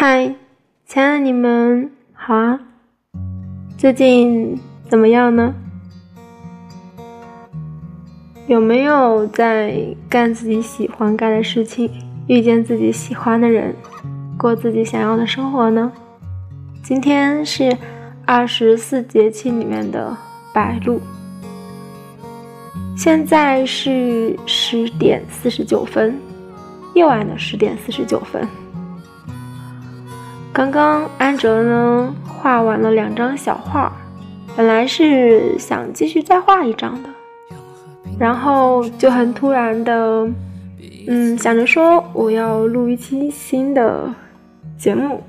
嗨，亲爱的你们好啊！最近怎么样呢？有没有在干自己喜欢干的事情，遇见自己喜欢的人，过自己想要的生活呢？今天是二十四节气里面的白露，现在是十点四十九分，夜晚的十点四十九分。刚刚安哲呢画完了两张小画，本来是想继续再画一张的，然后就很突然的，嗯，想着说我要录一期新的节目，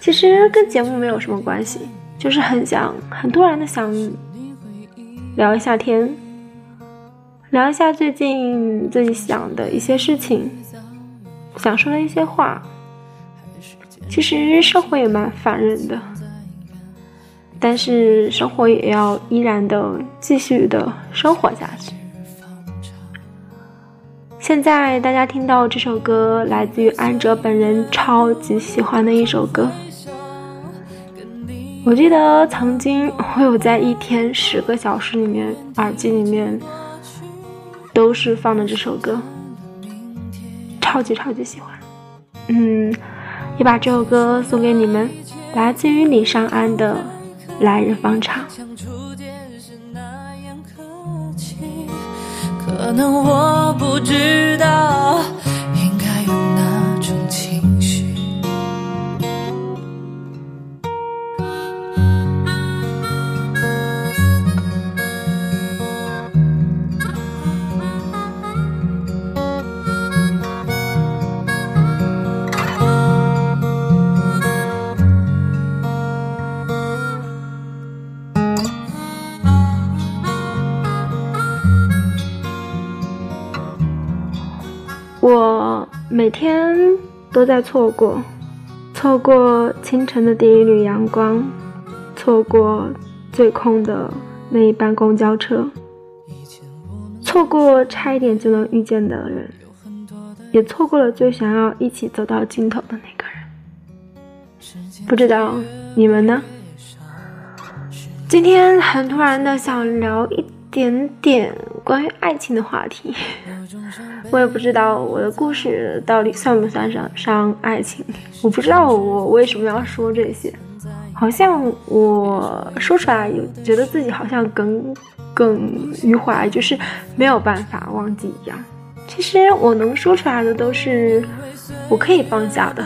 其实跟节目没有什么关系，就是很想很突然的想聊一下天，聊一下最近自己想的一些事情，想说的一些话。其实生活也蛮烦人的，但是生活也要依然的继续的生活下去。现在大家听到这首歌，来自于安哲本人超级喜欢的一首歌。我记得曾经我有在一天十个小时里面，耳机里面都是放的这首歌，超级超级喜欢。嗯。也把这首歌送给你们，来自于李尚安的《来日方长》。可能我不知道。每天都在错过，错过清晨的第一缕阳光，错过最空的那一班公交车，错过差一点就能遇见的人，也错过了最想要一起走到尽头的那个人。不知道你们呢？今天很突然的想聊一。点点关于爱情的话题，我也不知道我的故事到底算不算上上爱情。我不知道我为什么要说这些，好像我说出来有觉得自己好像耿耿于怀，就是没有办法忘记一样。其实我能说出来的都是我可以放下的，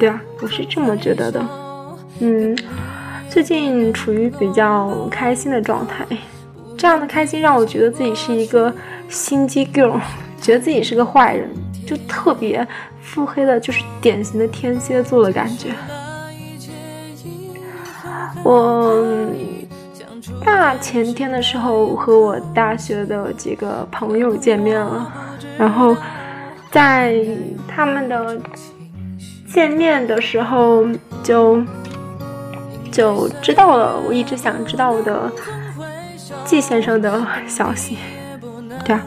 对啊，我是这么觉得的。嗯，最近处于比较开心的状态。这样的开心让我觉得自己是一个心机 girl，觉得自己是个坏人，就特别腹黑的，就是典型的天蝎座的感觉。我大前天的时候和我大学的几个朋友见面了，然后在他们的见面的时候就就知道了我一直想知道的。季先生的消息，对啊，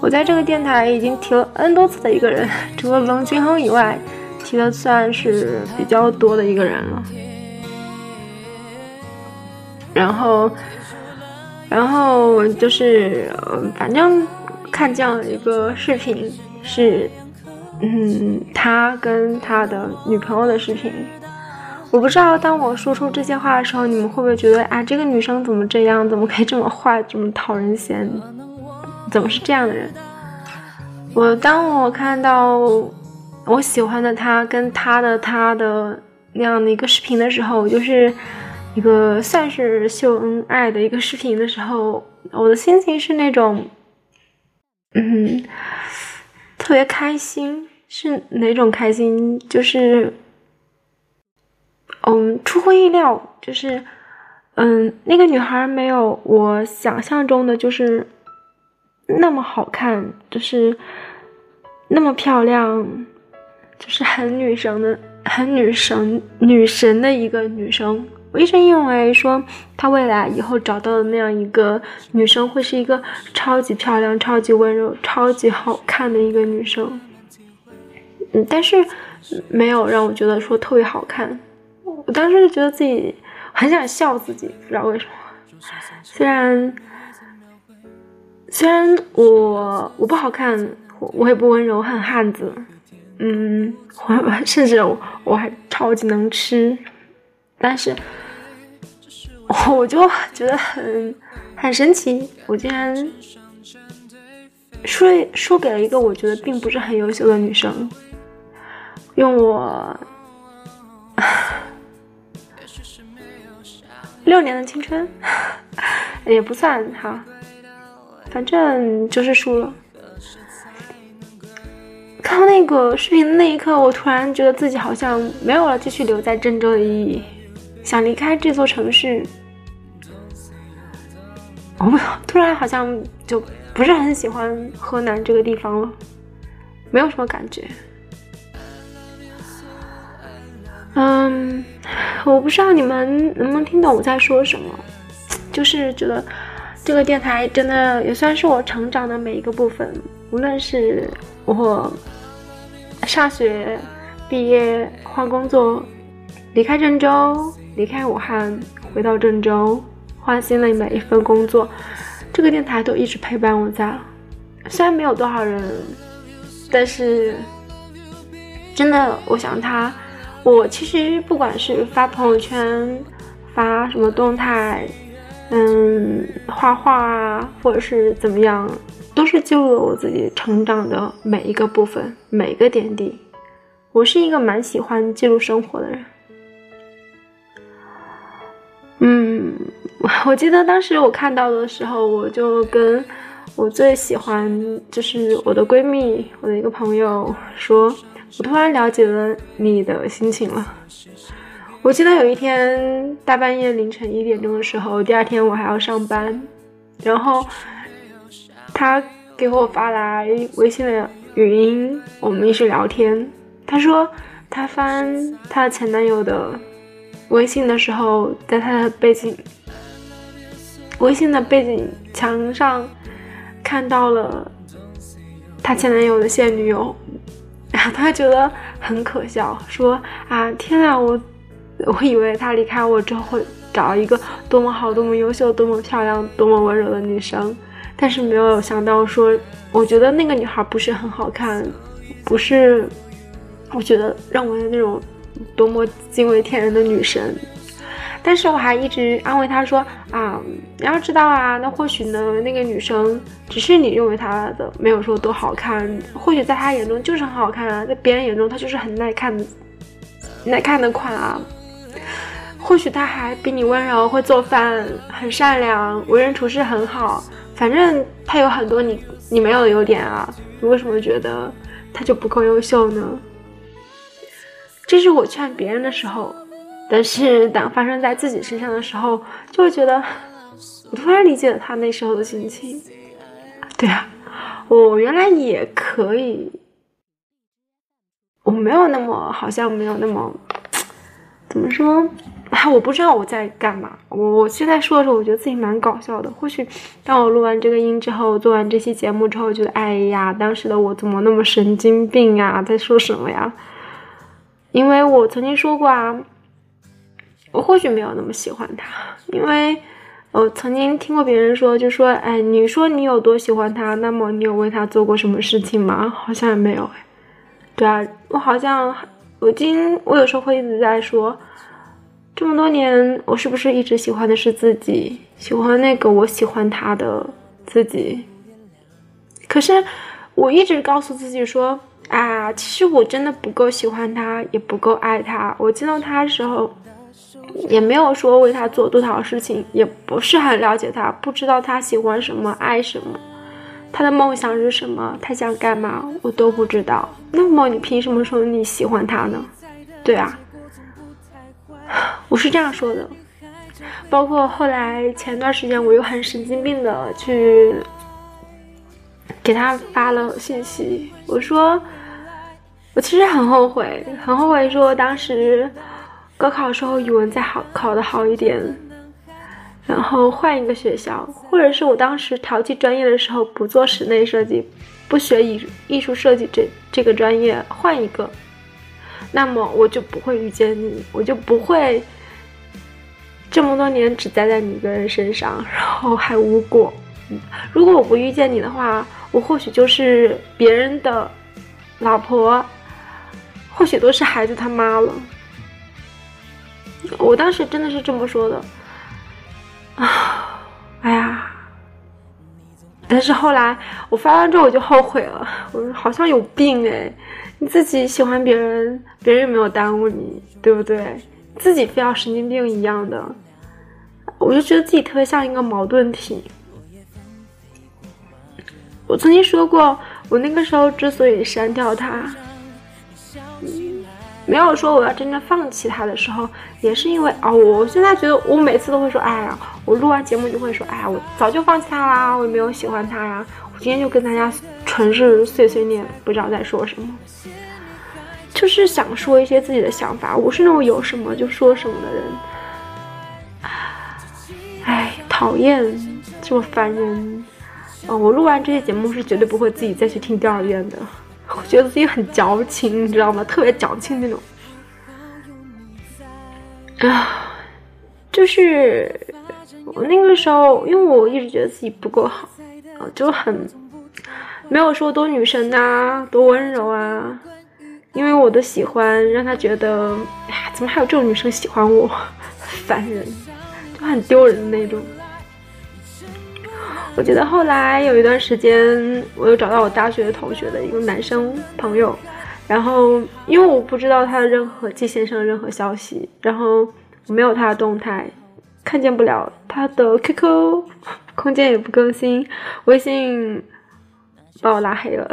我在这个电台已经提了 N 多次的一个人，除了龙俊亨以外，提的算是比较多的一个人了。然后，然后就是，反正看这样一个视频，是，嗯，他跟他的女朋友的视频。我不知道，当我说出这些话的时候，你们会不会觉得啊，这个女生怎么这样？怎么可以这么坏，这么讨人嫌？怎么是这样的人？我当我看到我喜欢的他跟他的他的那样的一个视频的时候，就是一个算是秀恩爱的一个视频的时候，我的心情是那种，嗯，特别开心。是哪种开心？就是。嗯，出乎意料，就是，嗯，那个女孩没有我想象中的就是那么好看，就是那么漂亮，就是很女神的、很女神、女神的一个女生。我一直认为说，她未来以后找到的那样一个女生，会是一个超级漂亮、超级温柔、超级好看的一个女生。嗯，但是没有让我觉得说特别好看。我当时就觉得自己很想笑自己，不知道为什么。虽然虽然我我不好看，我也不温柔，很汉子，嗯，我甚至我我还超级能吃，但是我就觉得很很神奇，我竟然输输给了一个我觉得并不是很优秀的女生，用我。六年的青春 也不算哈，反正就是输了。看到那个视频的那一刻，我突然觉得自己好像没有了继续留在郑州的意义，想离开这座城市。我突然好像就不是很喜欢河南这个地方了，没有什么感觉。嗯。我不知道你们能不能听懂我在说什么，就是觉得这个电台真的也算是我成长的每一个部分。无论是我上学、毕业、换工作、离开郑州、离开武汉、回到郑州、换新的每一份工作，这个电台都一直陪伴我在。虽然没有多少人，但是真的，我想他。我其实不管是发朋友圈、发什么动态，嗯，画画啊，或者是怎么样，都是记录了我自己成长的每一个部分、每一个点滴。我是一个蛮喜欢记录生活的人。嗯，我记得当时我看到的时候，我就跟我最喜欢，就是我的闺蜜，我的一个朋友说。我突然了解了你的心情了。我记得有一天大半夜凌晨一点钟的时候，第二天我还要上班，然后他给我发来微信的语音，我们一直聊天。他说他翻他前男友的微信的时候，在他的背景微信的背景墙上看到了他前男友的现女友。然后他觉得很可笑，说啊天啊，我我以为他离开我之后会找一个多么好、多么优秀、多么漂亮、多么温柔的女生，但是没有想到说，我觉得那个女孩不是很好看，不是我觉得认为的那种多么惊为天人的女神。但是我还一直安慰他说啊，你要知道啊，那或许呢，那个女生只是你认为她的没有说多好看，或许在她眼中就是很好看啊，在别人眼中她就是很耐看的耐看的款啊。或许他还比你温柔，会做饭，很善良，为人处事很好。反正他有很多你你没有的优点啊，你为什么觉得他就不够优秀呢？这是我劝别人的时候。但是当发生在自己身上的时候，就会觉得，我突然理解了他那时候的心情。对啊，我原来也可以，我没有那么好像没有那么，怎么说？我不知道我在干嘛。我我现在说的时候，我觉得自己蛮搞笑的。或许当我录完这个音之后，做完这期节目之后，觉得哎呀，当时的我怎么那么神经病啊？在说什么呀？因为我曾经说过啊。我或许没有那么喜欢他，因为我曾经听过别人说，就说，哎，你说你有多喜欢他，那么你有为他做过什么事情吗？好像也没有，哎，对啊，我好像，我今我有时候会一直在说，这么多年，我是不是一直喜欢的是自己，喜欢那个我喜欢他的自己？可是我一直告诉自己说，啊，其实我真的不够喜欢他，也不够爱他。我见到他的时候。也没有说为他做多少事情，也不是很了解他，不知道他喜欢什么，爱什么，他的梦想是什么，他想干嘛，我都不知道。那么你凭什么说你喜欢他呢？对啊，我是这样说的。包括后来前段时间，我又很神经病的去给他发了信息，我说我其实很后悔，很后悔说当时。高考时候语文再好考的好一点，然后换一个学校，或者是我当时调剂专业的时候不做室内设计，不学艺艺术设计这这个专业，换一个。那么我就不会遇见你，我就不会这么多年只栽在你一个人身上，然后还无果。如果我不遇见你的话，我或许就是别人的老婆，或许都是孩子他妈了。我当时真的是这么说的啊！哎呀！但是后来我发完之后我就后悔了，我说好像有病哎！你自己喜欢别人，别人又没有耽误你，对不对？自己非要神经病一样的，我就觉得自己特别像一个矛盾体。我曾经说过，我那个时候之所以删掉他。没有说我要真正放弃他的时候，也是因为哦，我现在觉得我每次都会说，哎呀，我录完节目就会说，哎呀，我早就放弃他啦，我也没有喜欢他呀。我今天就跟大家纯是碎碎念，不知道在说什么，就是想说一些自己的想法。我是那种有什么就说什么的人。哎，讨厌，这么烦人。嗯，我录完这些节目是绝对不会自己再去听第二遍的。我觉得自己很矫情，你知道吗？特别矫情那种。啊，就是我那个时候，因为我一直觉得自己不够好，啊，就很没有说多女神呐，多温柔啊。因为我的喜欢让他觉得，哎，怎么还有这种女生喜欢我？烦人，就很丢人的那种。我记得后来有一段时间，我又找到我大学同学的一个男生朋友，然后因为我不知道他的任何季先生的任何消息，然后我没有他的动态，看见不了他的 QQ 空间也不更新，微信把我拉黑了，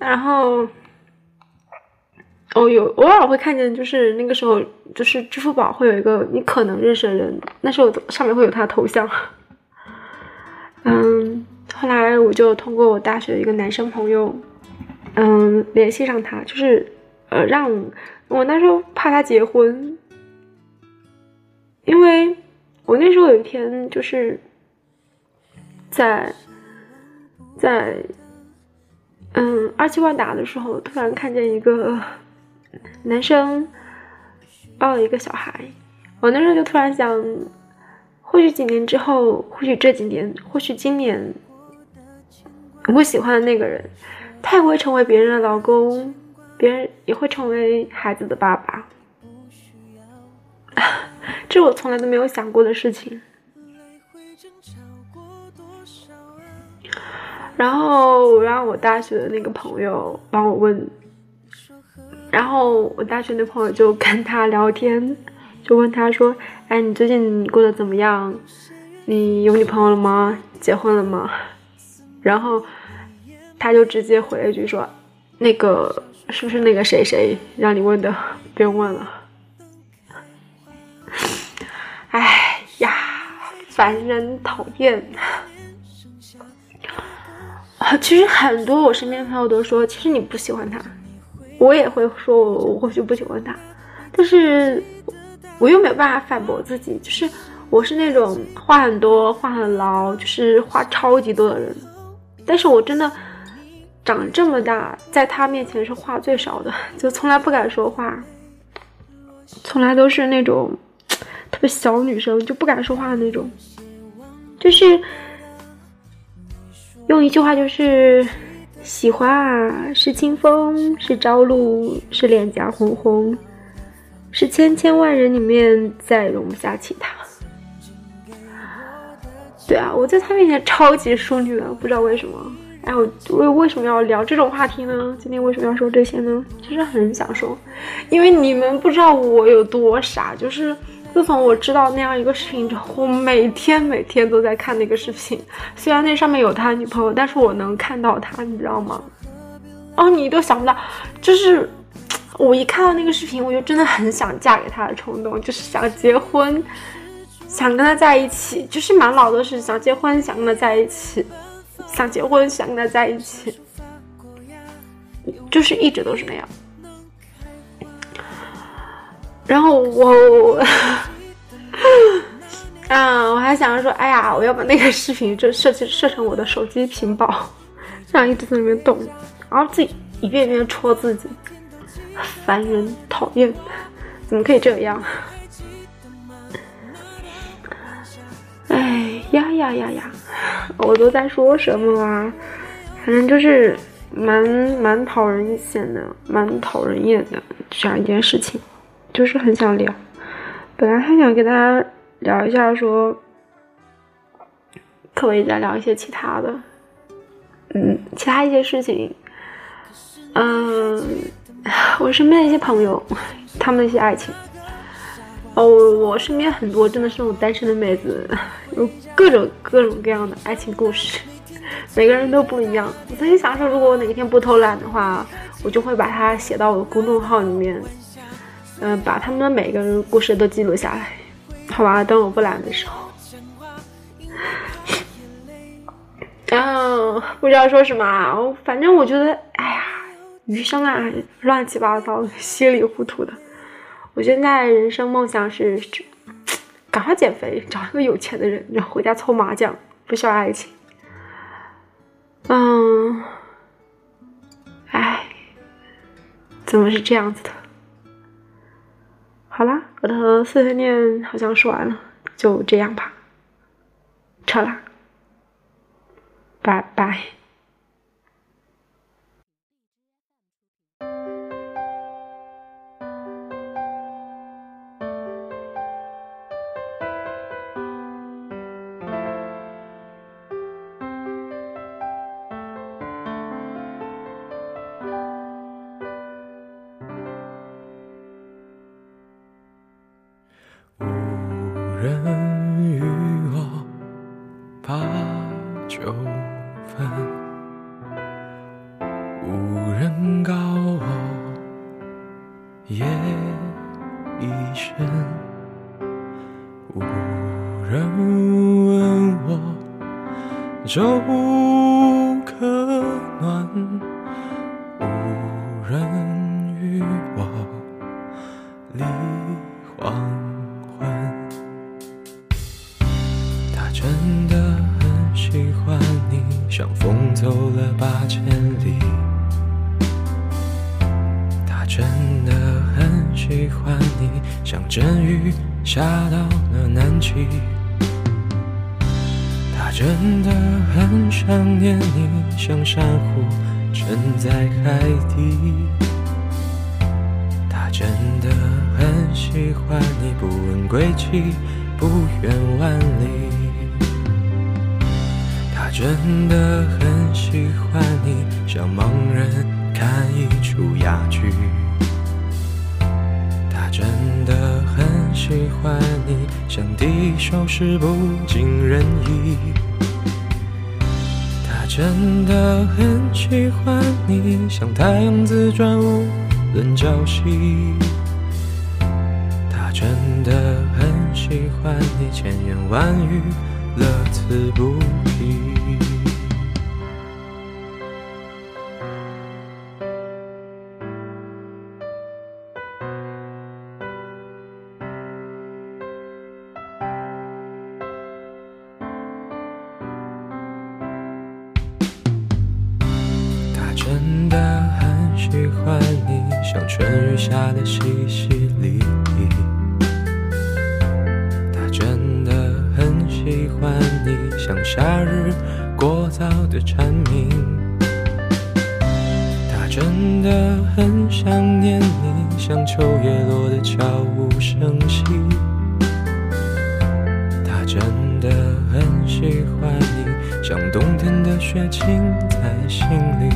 然后哦有偶尔会看见，就是那个时候就是支付宝会有一个你可能认识的人，那时候上面会有他的头像。嗯，后来我就通过我大学一个男生朋友，嗯，联系上他，就是呃，让我那时候怕他结婚，因为我那时候有一天就是在在嗯二七万达的时候，突然看见一个男生抱了一个小孩，我那时候就突然想。或许几年之后，或许这几年，或许今年，我喜欢的那个人，他也会成为别人的老公，别人也会成为孩子的爸爸。这我从来都没有想过的事情。然后我让我大学的那个朋友帮我问，然后我大学那朋友就跟他聊天。就问他说：“哎，你最近过得怎么样？你有女朋友了吗？结婚了吗？” 然后他就直接回了一句说：“那个是不是那个谁谁让你问的？不用问了。”哎呀，烦人讨厌！啊，其实很多我身边朋友都说，其实你不喜欢他，我也会说我我或许不喜欢他，但是。我又没有办法反驳自己，就是我是那种话很多、话很牢，就是话超级多的人。但是我真的长这么大，在他面前是话最少的，就从来不敢说话，从来都是那种特别小女生，就不敢说话的那种。就是用一句话，就是喜欢啊，是清风，是朝露，是脸颊红红。是千千万人里面再容不下其他。对啊，我在他面前超级淑女啊，不知道为什么。哎，我为为什么要聊这种话题呢？今天为什么要说这些呢？其实很想说，因为你们不知道我有多傻。就是自从我知道那样一个视频之后，我每天每天都在看那个视频。虽然那上面有他女朋友，但是我能看到他，你知道吗？哦，你都想不到，就是。我一看到那个视频，我就真的很想嫁给他的冲动，就是想结婚，想跟他在一起，就是满脑子是想结婚，想跟他在一起，想结婚，想跟他在一起，就是一直都是那样。然后我，啊，我还想着说，哎呀，我要把那个视频就设计设成我的手机屏保，这样一直在里面动，然后自己一遍一遍戳自己。烦人讨厌，怎么可以这样？哎呀呀呀呀！我都在说什么啊？反正就是蛮蛮讨人嫌的，蛮讨人厌的这样一件事情，就是很想聊。本来还想跟大家聊一下，说可不可以再聊一些其他的，嗯，其他一些事情。嗯，我身边的一些朋友，他们的一些爱情。哦，我身边很多真的是那种单身的妹子，有各种各种各样的爱情故事，每个人都不一样。我曾经想说，如果我哪一天不偷懒的话，我就会把它写到我的公众号里面，嗯，把他们的每个人故事都记录下来，好吧？等我不懒的时候。然 后，不知道说什么啊，反正我觉得，哎，余生啊，乱七八糟，稀里糊涂的。我现在人生梦想是赶快减肥，找一个有钱的人，然后回家搓麻将，不需要爱情。嗯，哎，怎么是这样子的？好啦，我的碎碎念好像说完了，就这样吧，撤啦，拜拜。就不问归期，不远万里。他真的很喜欢你，像盲人看一出哑剧。他真的很喜欢你，像敌手时不尽人意。他真的很喜欢你，像太阳自转无论朝夕。真的很喜欢你，千言万语。乐此不疲。他真的很喜欢你，像春雨下的淅淅沥沥。像夏日过早的蝉鸣，他真的很想念你，像秋叶落的悄无声息。他真的很喜欢你，像冬天的雪浸在心里。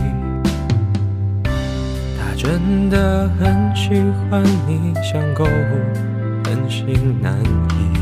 他真的很喜欢你，像购物很心难移。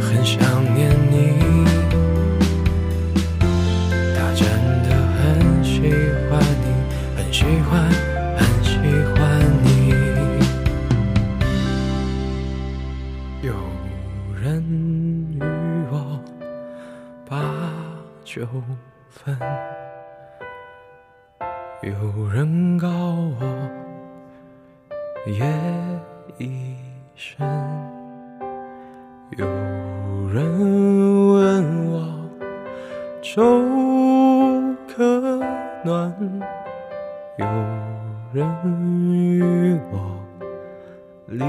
很想念你，他真的很喜欢你，很喜欢，很喜欢你。有人与我把酒分，有人告我夜已深，有人问我粥可暖，有人与我离。